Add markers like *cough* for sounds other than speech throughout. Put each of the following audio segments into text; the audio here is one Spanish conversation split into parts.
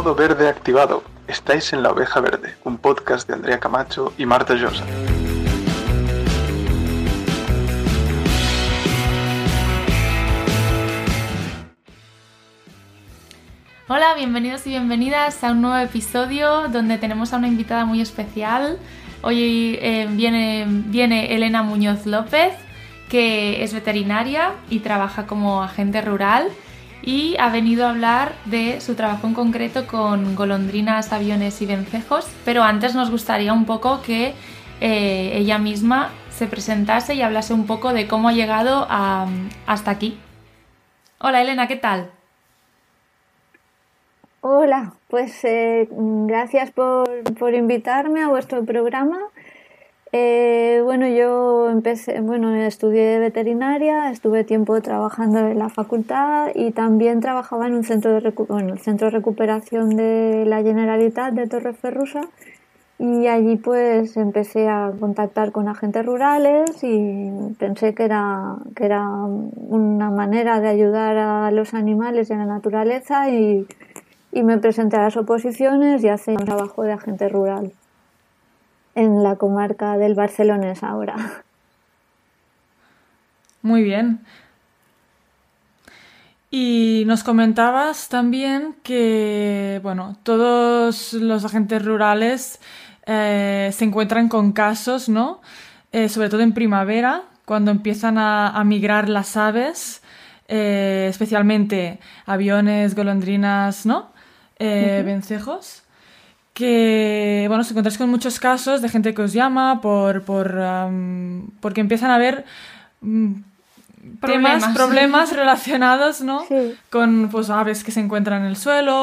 Modo verde activado. Estáis en La Oveja Verde, un podcast de Andrea Camacho y Marta Llosa. Hola, bienvenidos y bienvenidas a un nuevo episodio donde tenemos a una invitada muy especial. Hoy eh, viene, viene Elena Muñoz López, que es veterinaria y trabaja como agente rural y ha venido a hablar de su trabajo en concreto con golondrinas, aviones y vencejos. Pero antes nos gustaría un poco que eh, ella misma se presentase y hablase un poco de cómo ha llegado hasta aquí. Hola Elena, ¿qué tal? Hola, pues eh, gracias por, por, invitarme a vuestro programa. Eh, bueno, yo empecé, bueno, estudié veterinaria, estuve tiempo trabajando en la facultad y también trabajaba en un centro de, el centro de recuperación de la Generalitat de Torreferrusa y allí pues empecé a contactar con agentes rurales y pensé que era, que era una manera de ayudar a los animales y a la naturaleza y y me presenté a las oposiciones y hace un trabajo de agente rural en la comarca del Barcelonés ahora. Muy bien. Y nos comentabas también que, bueno, todos los agentes rurales eh, se encuentran con casos, ¿no? Eh, sobre todo en primavera, cuando empiezan a migrar las aves, eh, especialmente aviones, golondrinas, ¿no? vencejos que, bueno, os encontráis con muchos casos de gente que os llama por, por porque empiezan a haber mm, problemas. temas, problemas *laughs* relacionados, ¿no? Con pues, aves que se encuentran en el suelo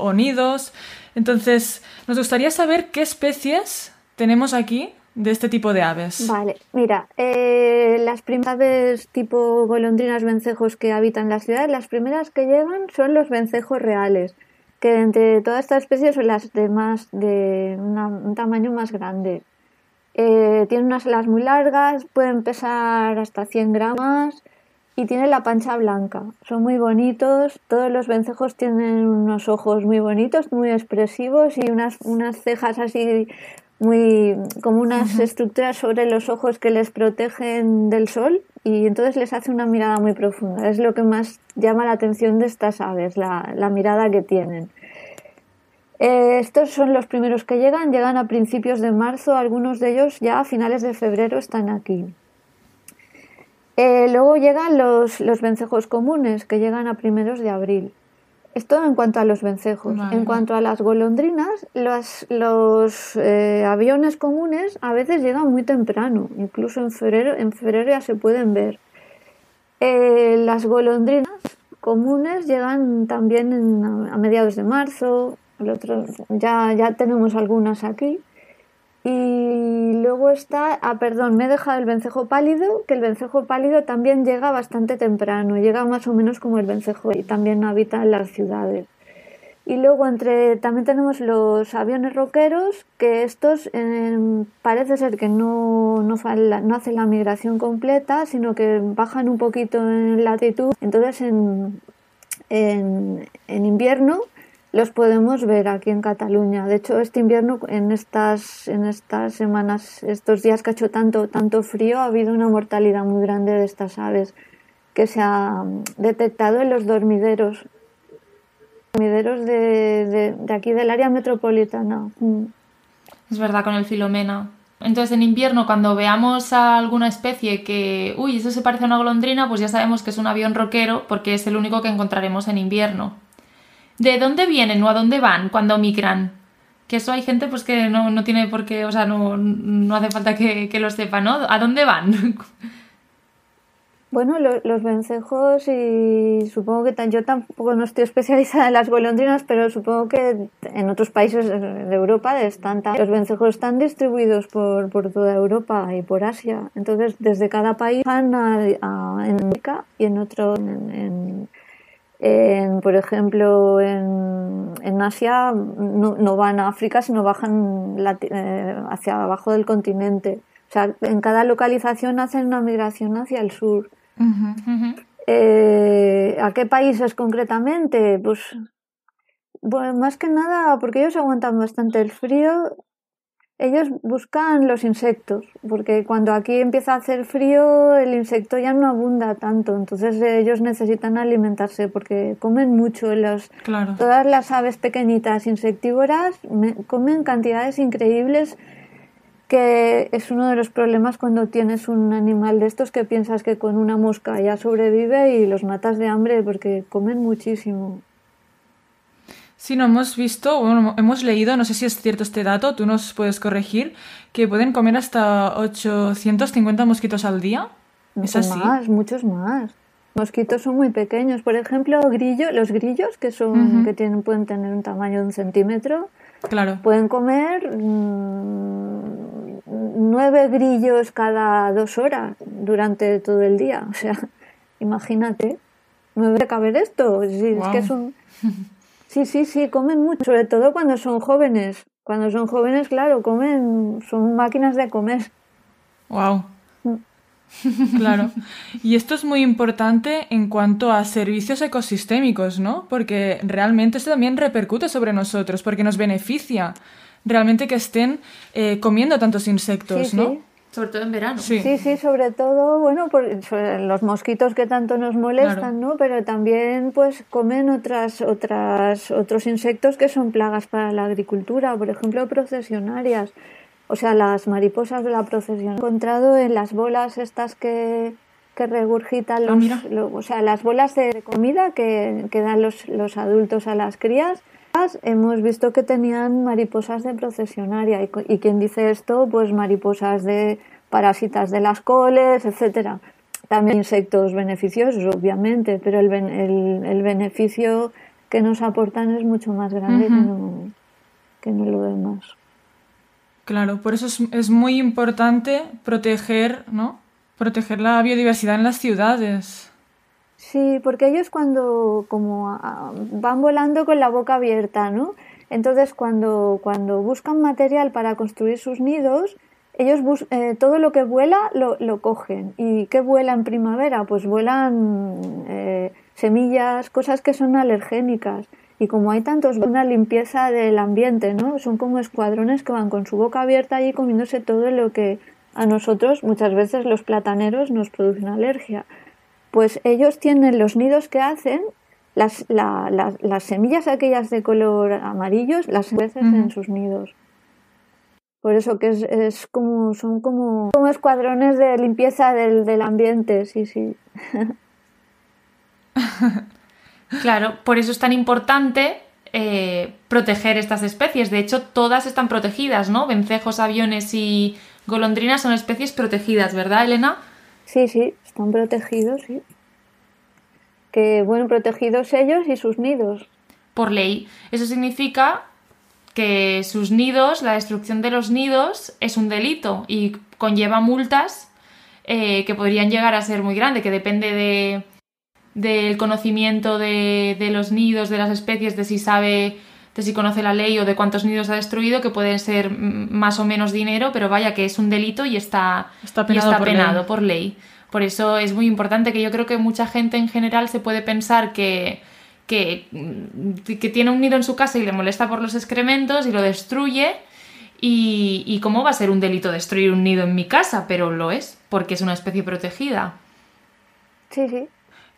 o, nidos. Entonces, nos gustaría saber qué especies tenemos aquí de este tipo de aves. Vale, mira, eh, las primeras aves tipo golondrinas vencejos que habitan la ciudad, las primeras que llegan son los vencejos reales que entre todas estas especies son las de más de un tamaño más grande. Eh, tienen unas alas muy largas, pueden pesar hasta 100 gramos y tienen la pancha blanca. Son muy bonitos, todos los vencejos tienen unos ojos muy bonitos, muy expresivos y unas, unas cejas así muy como unas estructuras sobre los ojos que les protegen del sol y entonces les hace una mirada muy profunda. Es lo que más llama la atención de estas aves, la, la mirada que tienen. Eh, estos son los primeros que llegan, llegan a principios de marzo, algunos de ellos ya a finales de febrero están aquí. Eh, luego llegan los, los vencejos comunes, que llegan a primeros de abril. Esto en cuanto a los vencejos. En cuanto a las golondrinas, los, los eh, aviones comunes a veces llegan muy temprano, incluso en febrero, en febrero ya se pueden ver. Eh, las golondrinas comunes llegan también a mediados de marzo, ya, ya tenemos algunas aquí. Y luego está, ah, perdón, me he dejado el vencejo pálido, que el vencejo pálido también llega bastante temprano, llega más o menos como el vencejo y también habita en las ciudades. Y luego entre también tenemos los aviones roqueros, que estos em, parece ser que no, no, hacen la migración completa, sino que bajan un poquito en latitud. Entonces en, en, en invierno los podemos ver aquí en Cataluña. De hecho, este invierno, en estas, en estas semanas, estos días que ha hecho tanto, tanto frío, ha habido una mortalidad muy grande de estas aves que se ha detectado en los dormideros, dormideros de, de, aquí del área metropolitana. Mm. Es verdad, con el filomena. Entonces, en invierno, cuando veamos a alguna especie que, uy, eso se parece a una golondrina, pues ya sabemos que es un avión roquero porque es el único que encontraremos en invierno de dónde vienen o a dónde van cuando migran. Que eso hay gente pues que no, no tiene por qué, o sea, no, no hace falta que, que lo sepa, ¿no? ¿A dónde van? *laughs* Bueno, los vencejos y supongo que yo tampoco no estoy especializada en las golondrinas, pero supongo que en otros países de Europa están los vencejos están distribuidos por, por toda Europa y por Asia. Entonces, desde cada país van a, en América y en otro por ejemplo, en, en Asia no, van a África, sino bajan eh, hacia abajo del continente. O sea, en cada localización hacen una migración hacia el sur. Eh, ¿A qué países concretamente? Pues Bueno, más que nada porque ellos aguantan bastante el frío. Ellos buscan los insectos, porque cuando aquí empieza a hacer frío el insecto ya no abunda tanto, entonces ellos necesitan alimentarse porque comen mucho. Los, Claro. Todas las aves pequeñitas insectívoras me- comen cantidades increíbles que es uno de los problemas cuando tienes un animal de estos que piensas que con una mosca ya sobrevive y los matas de hambre porque comen muchísimo. Sí, no hemos visto, bueno, hemos leído, no sé si es cierto este dato, tú nos puedes corregir, que pueden comer hasta 850 mosquitos al día. ¿Es así? Más, muchos más. Mosquitos son muy pequeños. Por ejemplo, grillo, los grillos que son que tienen pueden tener un tamaño de un centímetro, Claro. pueden comer mm, nueve grillos cada dos horas durante todo el día. O sea, imagínate, ¿me debe caber esto? Sí, es que son... *laughs* Sí, sí, sí, comen mucho, sobre todo cuando son jóvenes. Cuando son jóvenes, claro, comen, son máquinas de comer. Wow. Mm. *laughs* Claro. *laughs* Y esto es muy importante en cuanto a servicios ecosistémicos, ¿no? Porque realmente esto también repercute sobre nosotros, porque nos beneficia realmente que estén eh, comiendo tantos insectos, Sí, ¿no? sí. Sobre todo en verano. Sí. Sí, sí, sobre todo, bueno, por sobre los mosquitos que tanto nos molestan, ¿no? Pero también, pues, comen otras, otras, otros insectos que son plagas para la agricultura, por ejemplo, procesionarias. O sea, las mariposas de la procesión. He encontrado en las bolas estas que, que regurgitan Ah, los, o sea, las bolas de comida que, que dan los, los adultos a las crías. Hemos visto que tenían mariposas de procesionaria y, y quien dice esto, pues mariposas de parásitas de las coles, etcétera. También insectos beneficiosos, obviamente, pero el, ben- el, el beneficio que nos aportan es mucho más grande que, no, que no lo demás. Claro, por eso es, es muy importante proteger, ¿no? Proteger la biodiversidad en las ciudades. Sí, porque ellos cuando como ah, van volando con la boca abierta, ¿no? Entonces cuando, cuando buscan material para construir sus nidos, ellos bus- eh, todo lo que vuela lo, lo cogen. ¿Y qué vuela en primavera? Pues vuelan eh, semillas, cosas que son alergénicas. Y como hay tantos, una limpieza del ambiente, ¿no? Son como escuadrones que van con su boca abierta allí comiéndose todo lo que a nosotros, muchas veces los plataneros, nos producen alergia pues ellos tienen los nidos que hacen, las, la- la- las semillas aquellas de color amarillos, las veces en sus nidos. Por eso que es, es como, son como, como escuadrones de limpieza del, del ambiente, sí, sí. *laughs* Claro, por eso es tan importante eh, proteger estas especies. De hecho, todas están protegidas, ¿no? Vencejos, aviones y golondrinas son especies protegidas, ¿verdad, Elena? Sí, sí, están protegidos, sí. Que, bueno, protegidos ellos y sus nidos. Por ley. Eso significa que sus nidos, la destrucción de los nidos, es un delito y conlleva multas eh, que podrían llegar a ser muy grandes, que depende de del conocimiento de, de los nidos, de las especies, de si sabe, de si conoce la ley o de cuántos nidos ha destruido, que pueden ser más o menos dinero, pero vaya que es un delito y está, Está y penado está por ley. penado por ley. Por eso es muy importante que yo creo que mucha gente en general se puede pensar que, que, mm, que tiene un nido en su casa y le molesta por los excrementos y lo destruye. Y, y cómo va a ser un delito destruir un nido en mi casa, pero lo es, porque es una especie protegida. Sí, sí.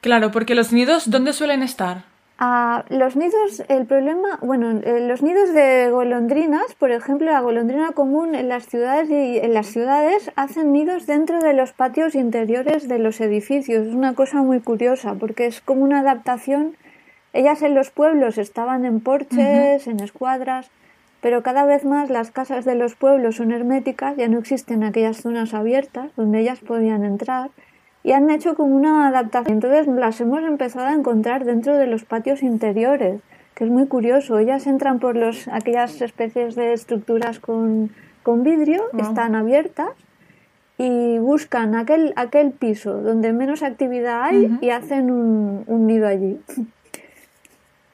Claro, porque los nidos, ¿dónde suelen estar? Ah, los nidos, el problema, bueno, eh, los nidos de golondrinas, por ejemplo, la golondrina común en las ciudades y en las ciudades hacen nidos dentro de los patios interiores de los edificios. Es una cosa muy curiosa porque es como una adaptación. Ellas en los pueblos estaban en porches, en escuadras, pero cada vez más las casas de los pueblos son herméticas, ya no existen aquellas zonas abiertas donde ellas podían entrar y han hecho como una adaptación. Entonces las hemos empezado a encontrar dentro de los patios interiores, que es muy curioso. Ellas entran por los, aquellas especies de estructuras con, con vidrio, Wow. están abiertas y buscan aquel, aquel piso donde menos actividad hay y hacen un, un nido allí.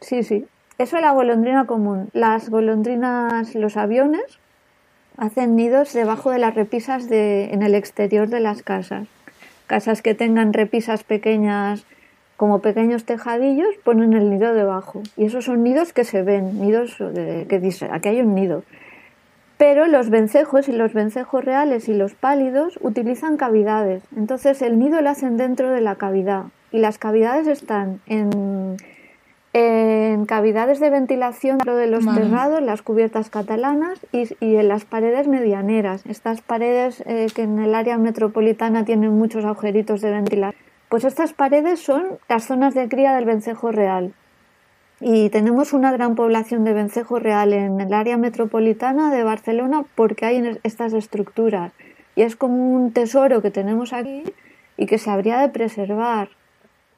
Sí, sí. Eso es la golondrina común. Las golondrinas, los aviones, hacen nidos debajo de las repisas de, en el exterior de las casas. Casas que tengan repisas pequeñas como pequeños tejadillos, ponen el nido debajo. Y esos son nidos que se ven, nidos que dice, aquí hay un nido. Pero los vencejos y los vencejos reales y los pálidos utilizan cavidades. Entonces el nido lo hacen dentro de la cavidad. Y las cavidades están en, en cavidades de ventilación lo de los terrados, las cubiertas catalanas y, en las paredes medianeras. Estas paredes eh, que en el área metropolitana tienen muchos agujeritos de ventilación. Pues estas paredes son las zonas de cría del vencejo real. Y tenemos una gran población de vencejo real en el área metropolitana de Barcelona porque hay estas estructuras. Y es como un tesoro que tenemos aquí y que se habría de preservar.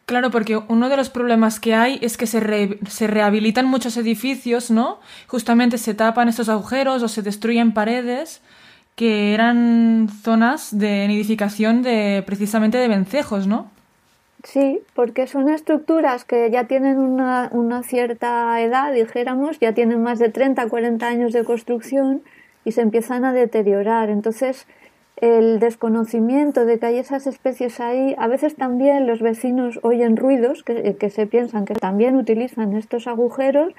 Claro, porque uno de los problemas que hay es que se, se, rehabilitan muchos edificios, ¿no? Justamente se tapan estos agujeros o se destruyen paredes que eran zonas de nidificación de precisamente de vencejos, ¿no? Sí, porque son estructuras que ya tienen una, una, cierta edad, dijéramos, ya tienen más de 30, 40 años de construcción y se empiezan a deteriorar. Entonces, el desconocimiento de que hay esas especies ahí, a veces también los vecinos oyen ruidos que, que se piensan que también utilizan estos agujeros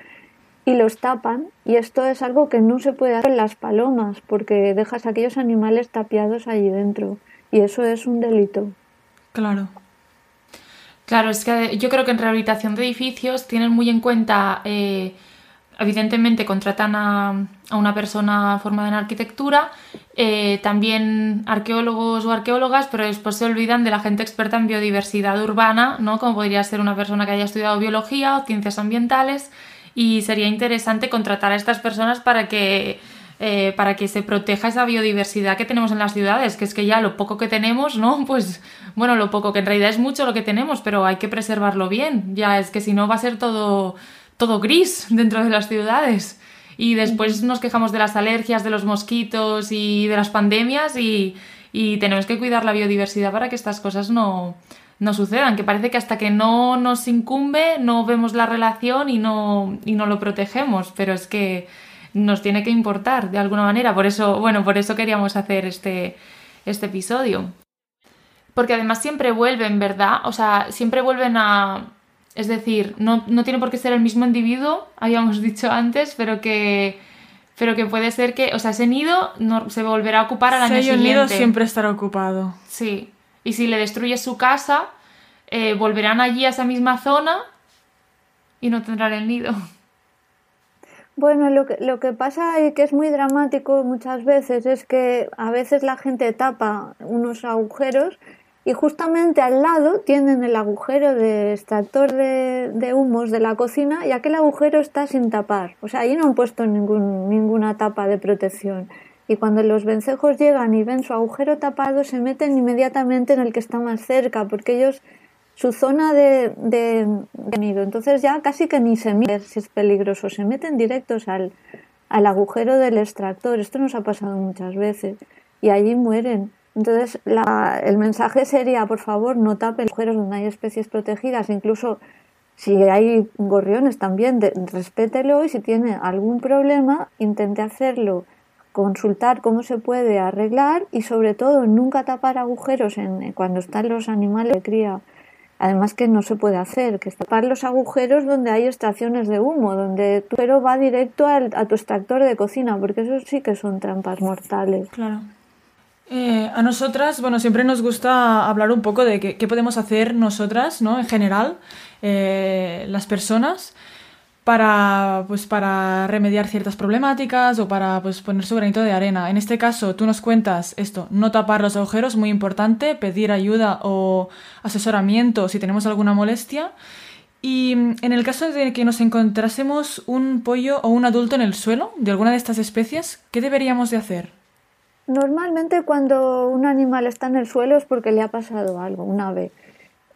y los tapan. Y esto es algo que no se puede hacer en las palomas porque dejas a aquellos animales tapiados allí dentro. Y eso es un delito. Claro. Claro, es que yo creo que en rehabilitación de edificios tienen muy en cuenta, eh, evidentemente contratan a, una persona formada en arquitectura, eh, también arqueólogos o arqueólogas, pero después se olvidan de la gente experta en biodiversidad urbana, ¿no? Como podría ser una persona que haya estudiado biología o ciencias ambientales, y sería interesante contratar a estas personas para que eh, para que se proteja esa biodiversidad que tenemos en las ciudades, que es que ya lo poco que tenemos, ¿no? *laughs* Pues bueno, lo poco que en realidad es mucho lo que tenemos, pero hay que preservarlo bien. Ya es que si no va a ser todo, todo gris dentro de las ciudades. Y después nos quejamos de las alergias, de los mosquitos y de las pandemias y, y tenemos que cuidar la biodiversidad para que estas cosas no, no sucedan, que parece que hasta que no nos incumbe no vemos la relación y no, y no lo protegemos, pero es que nos tiene que importar de alguna manera. Por eso, bueno, por eso queríamos hacer este, este episodio. Porque además siempre vuelven, ¿verdad? O sea, siempre vuelven a... Es decir, no, tiene por qué ser el mismo individuo, habíamos *laughs* dicho antes, pero que pero que puede ser que, o sea, ese nido no, se volverá a ocupar al año siguiente. nido siempre estará ocupado. Sí. Y si le destruyes su casa, eh, volverán allí a esa misma zona y no tendrán el nido. Bueno, lo que, lo que pasa y que es muy dramático muchas veces es que a veces la gente tapa unos agujeros y justamente al lado tienen el agujero de extractor de, de, humos de la cocina y aquel agujero está sin tapar. O sea, ahí no han puesto ningún, ninguna tapa de protección. Y cuando los vencejos llegan y ven su agujero tapado, se meten inmediatamente en el que está más cerca, porque ellos su zona de, de. Entonces ya casi que ni se mira si es peligroso, se meten directos al, al agujero del extractor. Esto nos ha pasado muchas veces y allí mueren. Entonces la, el mensaje sería, por favor, no tapen agujeros donde hay especies protegidas, incluso si hay gorriones también, respételo y si tiene algún problema, intente hacerlo, consultar cómo se puede arreglar y sobre todo nunca tapar agujeros en, cuando están los animales de cría Además que no se puede hacer, que tapar los agujeros donde hay extracciones de humo, donde tu pero va directo al, a tu extractor de cocina, porque eso sí que son trampas mortales. Claro. Eh, a nosotras, bueno, siempre nos gusta hablar un poco de qué, podemos hacer nosotras, ¿no? En general, eh, las personas para, pues, para remediar ciertas problemáticas o para pues, poner su granito de arena. En este caso, tú nos cuentas esto, no tapar los agujeros, muy importante, pedir ayuda o asesoramiento si tenemos alguna molestia. Y en el caso de que nos encontrásemos un pollo o un adulto en el suelo de alguna de estas especies, ¿qué deberíamos de hacer? Normalmente cuando un animal está en el suelo es porque le ha pasado algo, una vez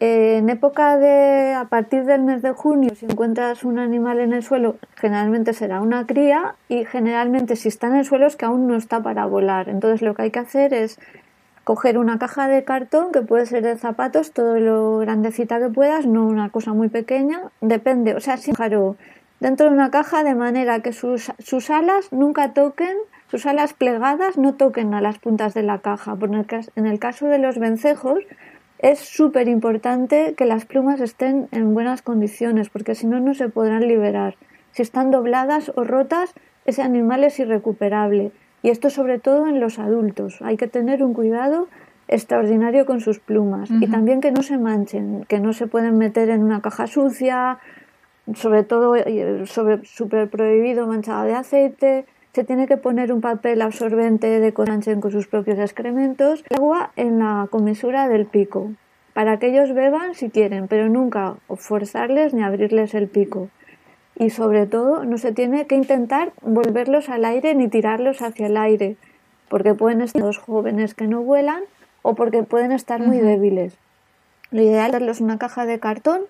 en época de, a partir del mes de junio, si encuentras un animal en el suelo, generalmente será una cría y generalmente si está en el suelo es que aún no está para volar. Entonces lo que hay que hacer es coger una caja de cartón que puede ser de zapatos, todo lo grandecita que puedas, no una cosa muy pequeña, depende, o sea, sin dentro de una caja de manera que sus, sus alas nunca toquen, sus alas plegadas no toquen a las puntas de la caja. Por en el caso de los vencejos, es súper importante que las plumas estén en buenas condiciones, porque si no, no se podrán liberar. Si están dobladas o rotas, ese animal es irrecuperable. Y esto sobre todo en los adultos. Hay que tener un cuidado extraordinario con sus plumas. Y también que no se manchen, que no se pueden meter en una caja sucia, sobre todo eh, sobre, súper prohibido manchada de aceite. Se tiene que poner un papel absorbente de coranchen con sus propios excrementos. Agua en la comisura del pico, para que ellos beban si quieren, pero nunca forzarles ni abrirles el pico y sobre todo no se tiene que intentar volverlos al aire ni tirarlos hacia el aire, porque pueden estar los jóvenes que no vuelan o porque pueden estar muy débiles. Lo ideal es darles una caja de cartón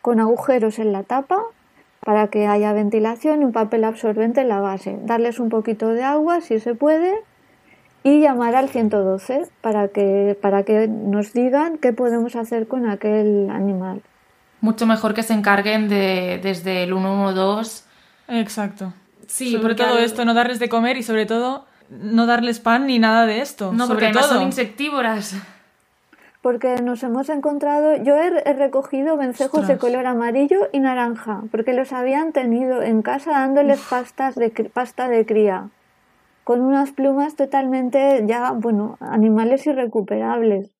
con agujeros en la tapa para que haya ventilación y un papel absorbente en la base. Darles un poquito de agua si se puede y llamar al 112 para que, para que nos digan qué podemos hacer con aquel animal mucho mejor que se encarguen de desde el 112. Exacto. Sí, sobre todo esto, no darles de comer y sobre todo no darles pan ni nada de esto. No, sobre porque todo. son insectívoras. Porque nos hemos encontrado, yo he, recogido vencejos de color amarillo y naranja, porque los habían tenido en casa dándoles pastas de, pasta de cría, con unas plumas totalmente ya, bueno, animales irrecuperables.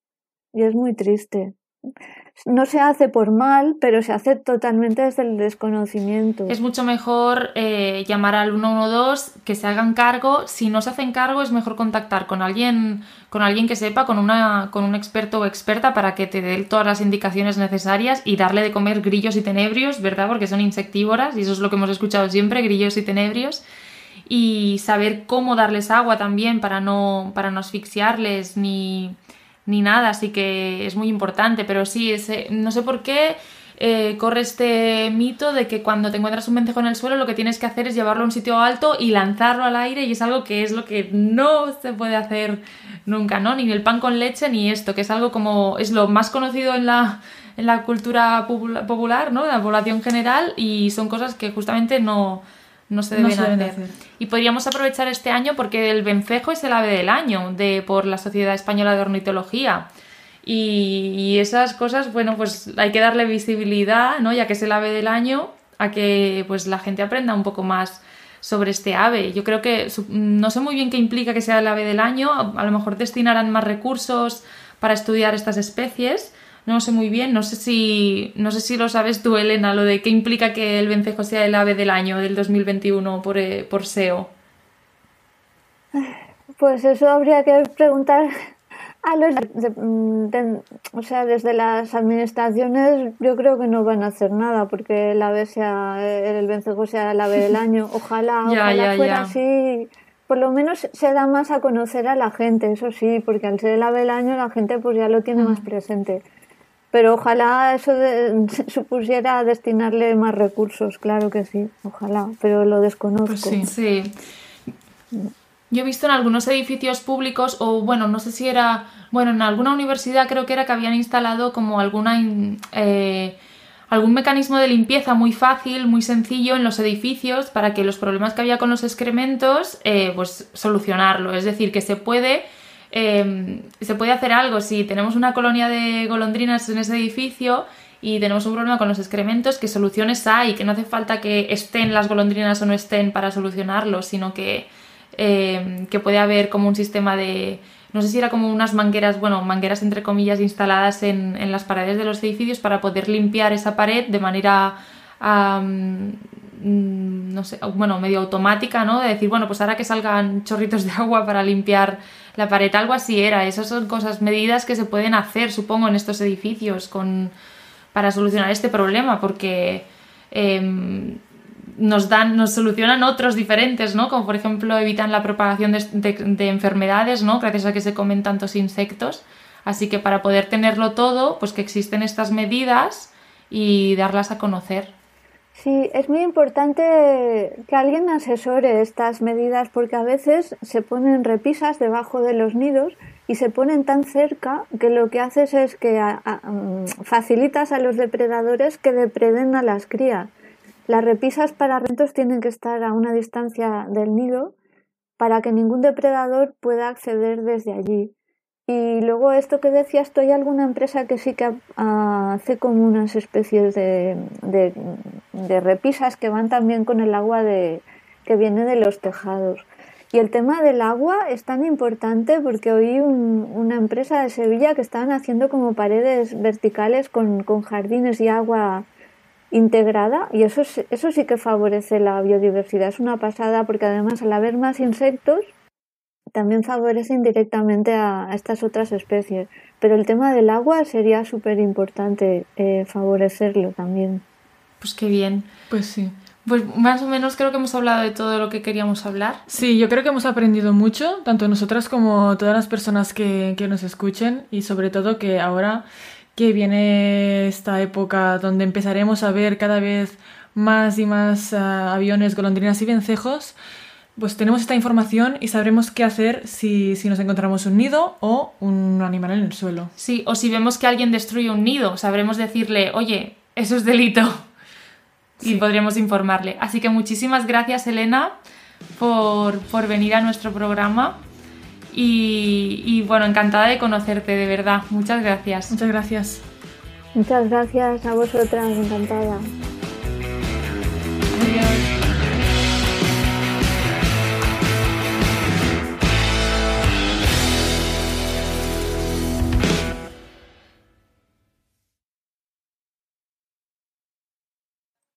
Y es muy triste no se hace por mal, pero se hace totalmente desde el desconocimiento. Es mucho mejor eh, llamar al 112, que se hagan cargo. Si no se hacen cargo, es mejor contactar con alguien, con alguien que sepa, con, una, con un experto o experta para que te dé todas las indicaciones necesarias y darle de comer grillos y tenebrios, ¿verdad? Porque son insectívoras y eso es lo que hemos escuchado siempre, grillos y tenebrios. Y saber cómo darles agua también para no, para no asfixiarles ni ni nada, así que es muy importante, pero sí, ese, no sé por qué eh, corre este mito de que cuando te encuentras un vencejo en el suelo lo que tienes que hacer es llevarlo a un sitio alto y lanzarlo al aire y es algo que es lo que no se puede hacer nunca, ¿no? Ni el pan con leche ni esto, que es algo como es lo más conocido en la, en la cultura popular, ¿no? En la población general y son cosas que justamente no, no se deben, hacer. Y podríamos aprovechar este año porque el vencejo es el ave del año de, por la Sociedad Española de Ornitología. Y, esas cosas, bueno, pues hay que darle visibilidad, ¿no? Ya que es el ave del año, a que pues la gente aprenda un poco más sobre este ave. Yo creo que no sé muy bien qué implica que sea el ave del año, a lo mejor destinarán más recursos para estudiar estas especies, no sé muy bien, no sé si no sé si lo sabes tú, Elena, lo de qué implica que el vencejo sea el ave del año del 2021 por, eh, por SEO. Pues eso habría que preguntar a los o sea, desde las administraciones yo creo que no van a hacer nada porque el ave sea el vencejo sea el ave del año. *laughs* Ojalá, ojalá fuera así por lo menos se da más a conocer a la gente, eso sí, porque al ser el ave del año la gente pues ya lo tiene más mm. presente. Pero ojalá eso *laughs* supusiera destinarle más recursos, claro que sí, ojalá, pero lo desconozco. Pues sí. sí. Yo he visto en algunos edificios públicos, o bueno, no sé si era, bueno, en alguna universidad creo que era que habían instalado como alguna, eh, algún mecanismo de limpieza muy fácil, muy sencillo en los edificios para que los problemas que había con los excrementos, eh, pues solucionarlo. Es decir, que se puede Em, se puede hacer algo si tenemos una colonia de golondrinas en ese edificio y tenemos un problema con los excrementos, que soluciones hay, que no hace falta que estén las golondrinas o no estén para solucionarlo, sino que, em, que puede haber como un sistema de, no sé si era como unas mangueras, bueno, mangueras entre comillas instaladas en, en las paredes de los edificios para poder limpiar esa pared de manera Mm, no sé, bueno, medio automática, ¿no? De decir, bueno, pues ahora que salgan chorritos de agua para limpiar la pared, algo así era. Esas son cosas, medidas que se pueden hacer, supongo, en estos edificios con, para solucionar este problema, porque em, nos dan, nos solucionan otros diferentes, ¿no? Como por ejemplo evitan la propagación de, de enfermedades, ¿no? Gracias a que se comen tantos insectos. Así que para poder tenerlo todo, pues que existen estas medidas y darlas a conocer. Sí, es muy importante que alguien asesore estas medidas porque a veces se ponen repisas debajo de los nidos y se ponen tan cerca que lo que haces es que mm, facilitas a los depredadores que depreden a las crías. Las repisas para rentos tienen que estar a una distancia del nido para que ningún depredador pueda acceder desde allí. Y luego esto que decías, ¿tú hay alguna empresa que sí que hace como unas especies de, de, repisas que van también con el agua de, que viene de los tejados? Y el tema del agua es tan importante porque oí una empresa de Sevilla que estaban haciendo como paredes verticales con, con jardines y agua integrada y eso, eso sí que favorece la biodiversidad. Es una pasada porque además al haber más insectos también favorece indirectamente a, estas otras especies. Pero el tema del agua sería súper importante eh, favorecerlo también. Pues qué bien. Pues sí. Pues más o menos creo que hemos hablado de todo lo que queríamos hablar. Sí, yo creo que hemos aprendido mucho, tanto nosotras como todas las personas que, que nos escuchen y sobre todo que ahora que viene esta época donde empezaremos a ver cada vez más y más ah, aviones, golondrinas y vencejos, pues tenemos esta información y sabremos qué hacer si, si, nos encontramos un nido o un animal en el suelo. Sí, o si vemos que alguien destruye un nido, sabremos decirle, oye, eso es delito y podríamos informarle. Así que muchísimas gracias, Elena, por, venir a nuestro programa. Y, bueno, encantada de conocerte, de verdad. Muchas gracias. Muchas gracias. Muchas gracias a vosotras, encantada. Adiós.